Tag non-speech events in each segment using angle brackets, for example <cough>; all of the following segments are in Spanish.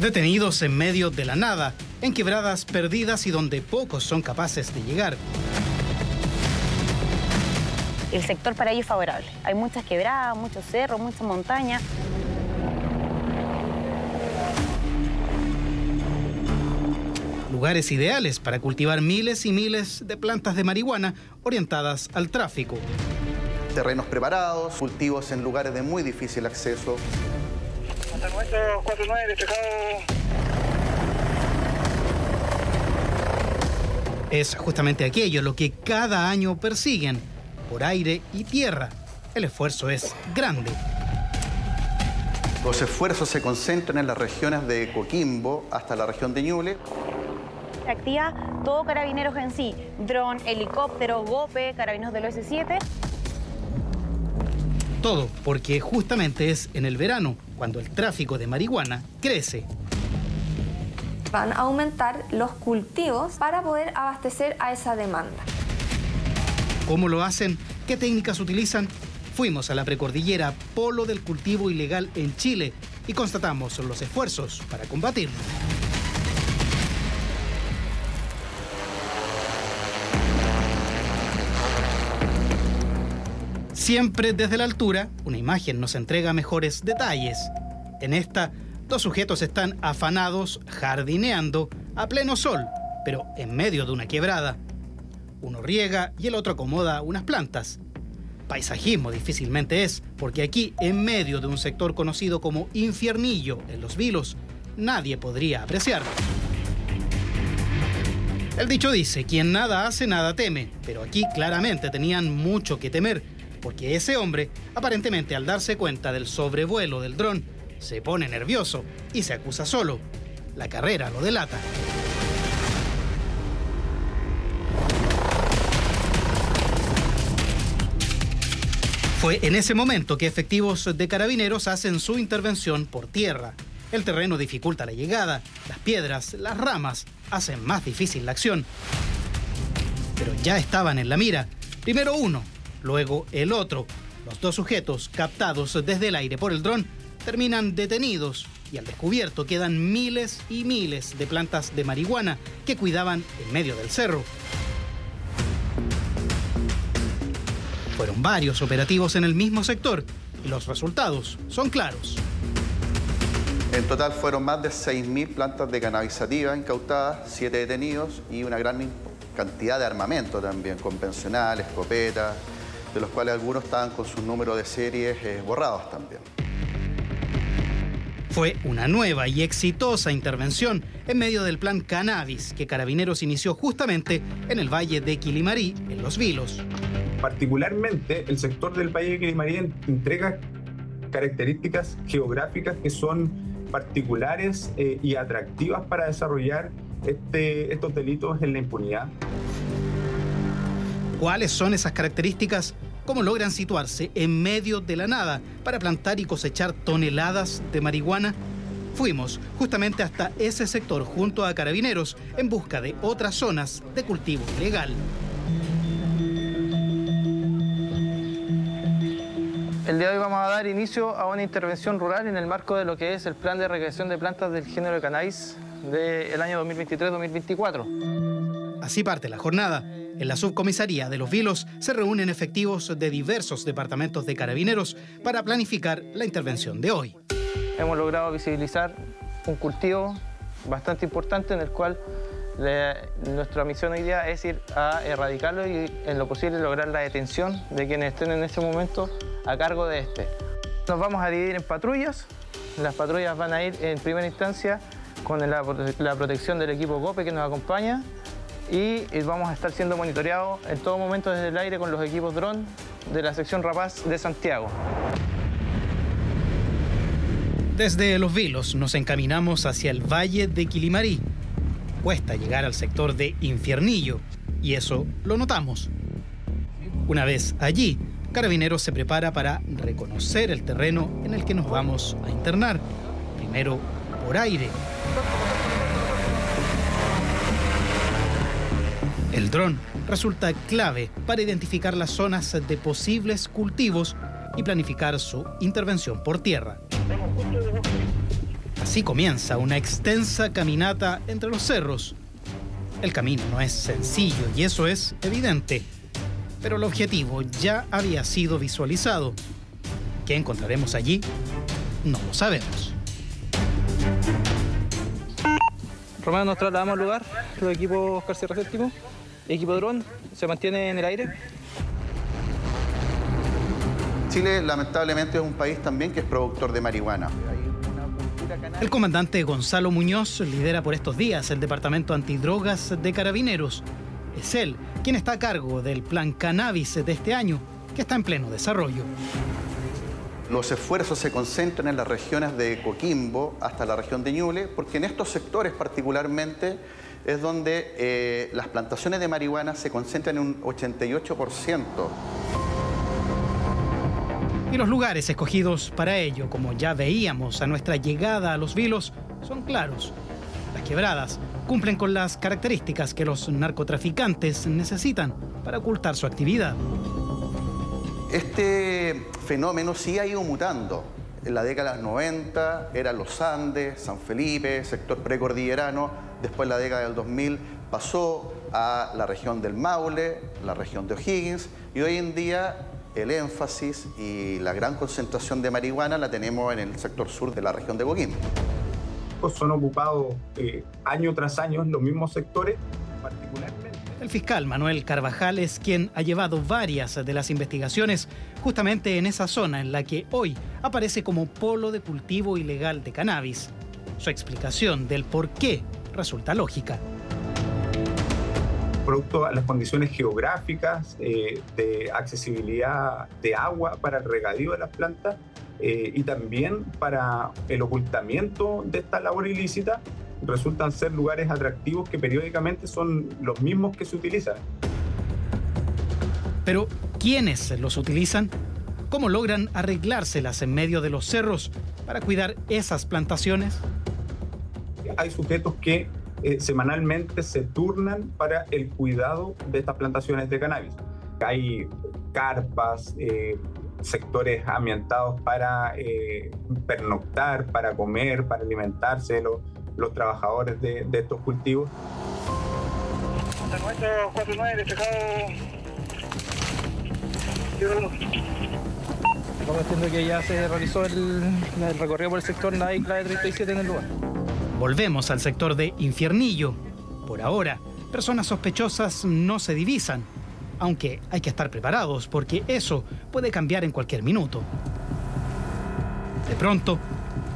Detenidos en medio de la nada, en quebradas perdidas y donde pocos son capaces de llegar. El sector para ello es favorable. Hay muchas quebradas, muchos cerros, muchas montañas. Lugares ideales para cultivar miles y miles de plantas de marihuana orientadas al tráfico. Terrenos preparados, cultivos en lugares de muy difícil acceso. Hasta el momento 49 despejado. Es justamente aquello lo que cada año persiguen, por aire y tierra. El esfuerzo es grande. Los esfuerzos se concentran en las regiones de Coquimbo hasta la región de Ñuble. Se activa todo carabineros en sí, dron, helicóptero, GOPE, carabineros del OS7. Todo porque justamente es en el verano cuando el tráfico de marihuana crece. Van a aumentar los cultivos para poder abastecer a esa demanda. ¿Cómo lo hacen? ¿Qué técnicas utilizan? Fuimos a la precordillera polo del cultivo ilegal en Chile y constatamos los esfuerzos para combatirlo. Siempre desde la altura, una imagen nos entrega mejores detalles. En esta, dos sujetos están afanados jardineando a pleno sol, pero en medio de una quebrada. Uno riega y el otro acomoda unas plantas. Paisajismo difícilmente es, porque aquí, en medio de un sector conocido como Infiernillo, en Los Vilos, nadie podría apreciarlo. El dicho dice, quien nada hace, nada teme, pero aquí claramente tenían mucho que temer, porque ese hombre, aparentemente al darse cuenta del sobrevuelo del dron, se pone nervioso y se acusa solo. La carrera lo delata. Fue en ese momento que efectivos de carabineros hacen su intervención por tierra. El terreno dificulta la llegada, las piedras, las ramas hacen más difícil la acción. Pero ya estaban en la mira. Primero uno, luego el otro. Los dos sujetos captados desde el aire por el dron terminan detenidos y al descubierto quedan miles y miles de plantas de marihuana que cuidaban en medio del cerro. Fueron varios operativos en el mismo sector y los resultados son claros. En total fueron más de 6.000 plantas de cannabis sativa incautadas, 7 detenidos y una gran cantidad de armamento también, convencional, escopetas, de los cuales algunos estaban con sus números de series eh, borrados también. Fue una nueva y exitosa intervención en medio del plan Cannabis que Carabineros inició justamente en el valle de Quilimarí, en Los Vilos. Particularmente, el sector del valle de Quilimarí entrega características geográficas que son particulares eh, y atractivas para desarrollar este, estos delitos en la impunidad. ¿Cuáles son esas características? ¿Cómo logran situarse en medio de la nada para plantar y cosechar toneladas de marihuana? Fuimos justamente hasta ese sector junto a carabineros en busca de otras zonas de cultivo ilegal. El día de hoy vamos a dar inicio a una intervención rural en el marco de lo que es el plan de recreación de plantas del género de cannabis del año 2023-2024. Así parte la jornada. En la subcomisaría de Los Vilos se reúnen efectivos de diversos departamentos de carabineros para planificar la intervención de hoy. Hemos logrado visibilizar un cultivo bastante importante en el cual nuestra misión hoy día es ir a erradicarlo y en lo posible lograr la detención de quienes estén en este momento a cargo de este. Nos vamos a dividir en patrullas. Las patrullas van a ir en primera instancia con la, protección del equipo GOPE que nos acompaña y vamos a estar siendo monitoreados en todo momento desde el aire con los equipos dron de la sección Rapaz de Santiago. Desde Los Vilos nos encaminamos hacia el valle de Quilimarí. Cuesta llegar al sector de Infiernillo y eso lo notamos. Una vez allí, Carabineros se prepara para reconocer el terreno en el que nos vamos a internar. Primero por aire. El dron resulta clave para identificar las zonas de posibles cultivos y planificar su intervención por tierra. Así comienza una extensa caminata entre los cerros. El camino no es sencillo y eso es evidente, pero el objetivo ya había sido visualizado. ¿Qué encontraremos allí? No lo sabemos. Romano, nos trasladamos al lugar, los equipos Séptimo, equipo dron, se mantiene en el aire. Chile lamentablemente es un país también que es productor de marihuana. El comandante Gonzalo Muñoz lidera por estos días el Departamento Antidrogas de Carabineros. Es él quien está a cargo del plan Cannabis de este año, que está en pleno desarrollo. Los esfuerzos se concentran en las regiones de Coquimbo hasta la región de Ñuble, porque en estos sectores particularmente es donde eh, las plantaciones de marihuana se concentran en un 88%. Y los lugares escogidos para ello, como ya veíamos a nuestra llegada a los vilos, son claros. Las quebradas cumplen con las características que los narcotraficantes necesitan para ocultar su actividad. Este fenómeno sí ha ido mutando. En la década de los 90 eran los Andes, San Felipe, sector precordillerano. Después, la década del 2000, pasó a la región del Maule, la región de O'Higgins. Y hoy en día el énfasis y la gran concentración de marihuana la tenemos en el sector sur de la región de Coquimbo. Son ocupados eh, año tras año en los mismos sectores, particularmente. El fiscal Manuel Carvajal es quien ha llevado varias de las investigaciones justamente en esa zona en la que hoy aparece como polo de cultivo ilegal de cannabis. Su explicación del por qué resulta lógica producto a las condiciones geográficas, eh, de accesibilidad de agua para el regadío de las plantas eh, y también para el ocultamiento de esta labor ilícita, resultan ser lugares atractivos que periódicamente son los mismos que se utilizan. Pero, ¿quiénes los utilizan? ¿Cómo logran arreglárselas en medio de los cerros para cuidar esas plantaciones? Hay sujetos que eh, semanalmente se turnan para el cuidado de estas plantaciones de cannabis. Hay carpas, eh, sectores ambientados para eh, pernoctar, para comer, para alimentarse los, los trabajadores de, de estos cultivos. Estamos entiendo que ya se realizó el, el recorrido por el sector NAI clave 37 en el lugar. Volvemos al sector de Infiernillo. Por ahora, personas sospechosas no se divisan, aunque hay que estar preparados porque eso puede cambiar en cualquier minuto. De pronto,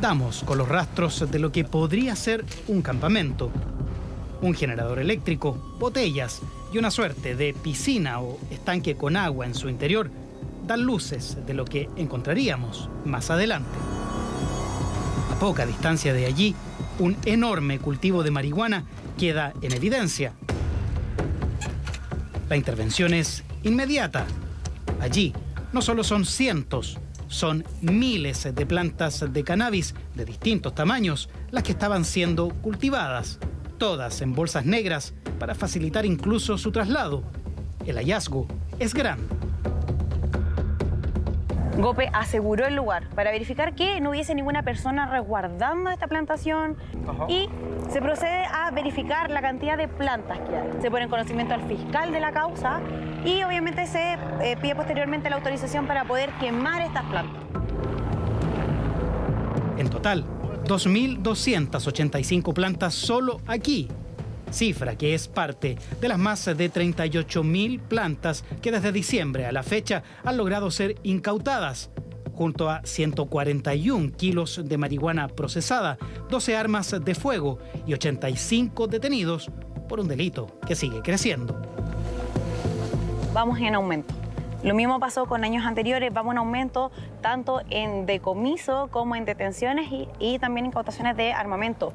damos con los rastros de lo que podría ser un campamento. Un generador eléctrico, botellas y una suerte de piscina o estanque con agua en su interior dan luces de lo que encontraríamos más adelante. A poca distancia de allí, un enorme cultivo de marihuana queda en evidencia. La intervención es inmediata. Allí no solo son cientos, son miles de plantas de cannabis de distintos tamaños las que estaban siendo cultivadas, todas en bolsas negras para facilitar incluso su traslado. El hallazgo es grande. Gope aseguró el lugar para verificar que no hubiese ninguna persona resguardando esta plantación y se procede a verificar la cantidad de plantas que hay. Se pone en conocimiento al fiscal de la causa y obviamente se eh, pide posteriormente la autorización para poder quemar estas plantas. En total, 2.285 plantas solo aquí cifra que es parte de las más de 38.000 plantas que desde diciembre a la fecha han logrado ser incautadas junto a 141 kilos de marihuana procesada, 12 armas de fuego y 85 detenidos por un delito que sigue creciendo. Vamos en aumento. Lo mismo pasó con años anteriores, vamos en aumento tanto en decomiso como en detenciones y, y también incautaciones de armamento.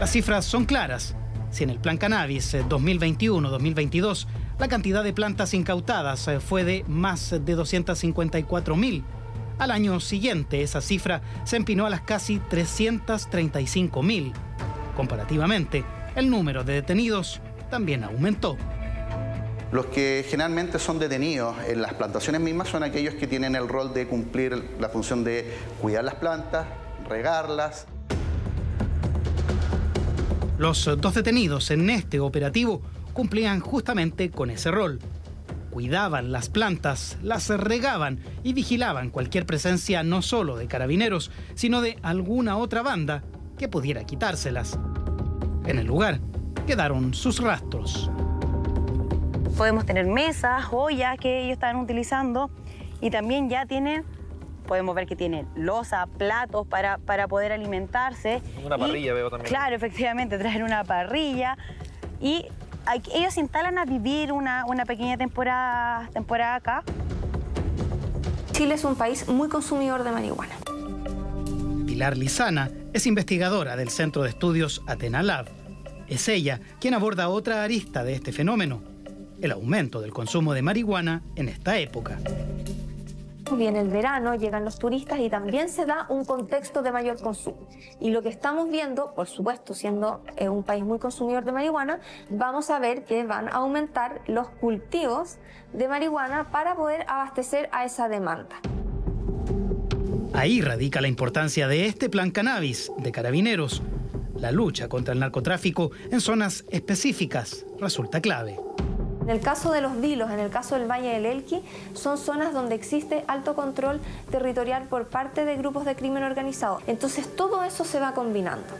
Las cifras son claras. Si en el Plan Cannabis 2021-2022 eh, la cantidad de plantas incautadas eh, fue de más de 254 mil, al año siguiente esa cifra se empinó a las casi 335 mil. Comparativamente, el número de detenidos también aumentó. Los que generalmente son detenidos en las plantaciones mismas son aquellos que tienen el rol de cumplir la función de cuidar las plantas, regarlas. Los dos detenidos en este operativo cumplían justamente con ese rol. Cuidaban las plantas, las regaban y vigilaban cualquier presencia no solo de carabineros, sino de alguna otra banda que pudiera quitárselas. En el lugar quedaron sus rastros. Podemos tener mesas, ollas que ellos están utilizando y también ya tienen, podemos ver que tienen losa, platos para, para poder alimentarse. Una Y, parrilla veo también. Claro, efectivamente, <laughs> traen una parrilla y hay- ellos se instalan a vivir una, una pequeña temporada, temporada acá. Chile es un país muy consumidor de marihuana. Pilar Lizana es investigadora del Centro de Estudios Atenalab. Es ella quien aborda otra arista de este fenómeno, el aumento del consumo de marihuana en esta época. Viene el verano, llegan los turistas y también se da un contexto de mayor consumo. Y lo que estamos viendo, por supuesto, siendo eh, un país muy consumidor de marihuana, vamos a ver que van a aumentar los cultivos de marihuana para poder abastecer a esa demanda. Ahí radica la importancia de este plan cannabis de carabineros. La lucha contra el narcotráfico en zonas específicas resulta clave. En el caso de los vilos, en el caso del Valle del Elqui, son zonas donde existe alto control territorial por parte de grupos de crimen organizado. Entonces todo eso se va combinando.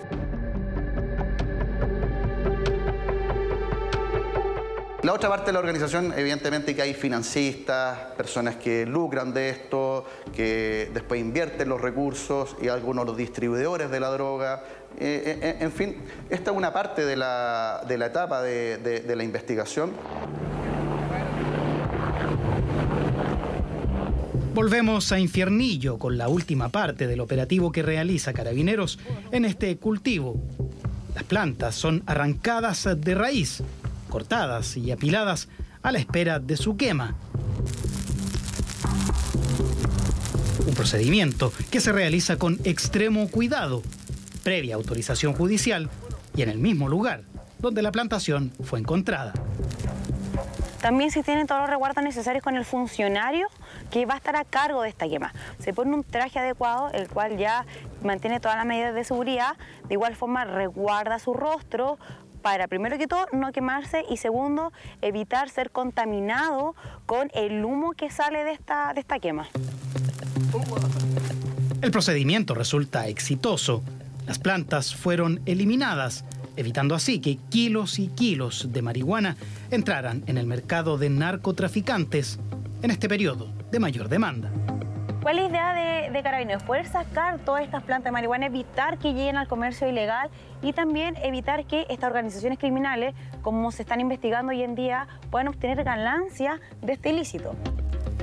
La otra parte de la organización, evidentemente que hay financistas, personas que lucran de esto, que después invierten los recursos y algunos los distribuidores de la droga. Eh, eh, en fin, esta es una parte de la, de la etapa de, de- de la investigación. Volvemos a Infiernillo con la última parte del operativo que realiza Carabineros en este cultivo. Las plantas son arrancadas de raíz, cortadas y apiladas a la espera de su quema. Un procedimiento que se realiza con extremo cuidado, previa autorización judicial y en el mismo lugar donde la plantación fue encontrada. También se tienen todos los resguardos necesarios con el funcionario que va a estar a cargo de esta quema. Se pone un traje adecuado, el cual ya mantiene todas las medidas de seguridad, de igual forma resguarda su rostro para, primero que todo, no quemarse y segundo, evitar ser contaminado con el humo que sale de esta, de esta quema. El procedimiento resulta exitoso. Las plantas fueron eliminadas, evitando así que kilos y kilos de marihuana entraran en el mercado de narcotraficantes en este periodo de mayor demanda. ¿Cuál es la idea de, de Carabineros? Poder sacar todas estas plantas de marihuana, evitar que lleguen al comercio ilegal y también evitar que estas organizaciones criminales, como se están investigando hoy en día, puedan obtener ganancia de este ilícito.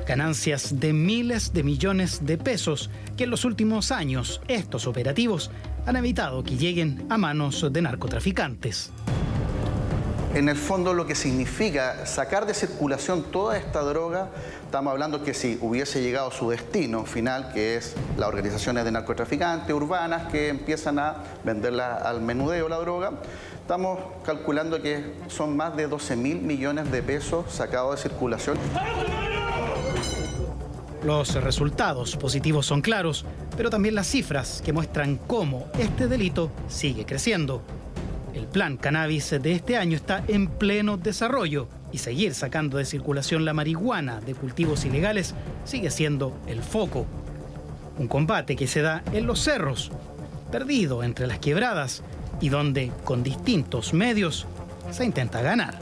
Ganancias de miles de millones de pesos que en los últimos años estos operativos han evitado que lleguen a manos de narcotraficantes. En el fondo lo que significa sacar de circulación toda esta droga, estamos hablando que si hubiese llegado a su destino final, que es las organizaciones de narcotraficantes urbanas que empiezan a venderla al menudeo la droga, estamos calculando que son más de 12 mil millones de pesos sacados de circulación. Los resultados positivos son claros, pero también las cifras que muestran cómo este delito sigue creciendo. El plan cannabis de este año está en pleno desarrollo y seguir sacando de circulación la marihuana de cultivos ilegales sigue siendo el foco. Un combate que se da en los cerros, perdido entre las quebradas y donde con distintos medios se intenta ganar.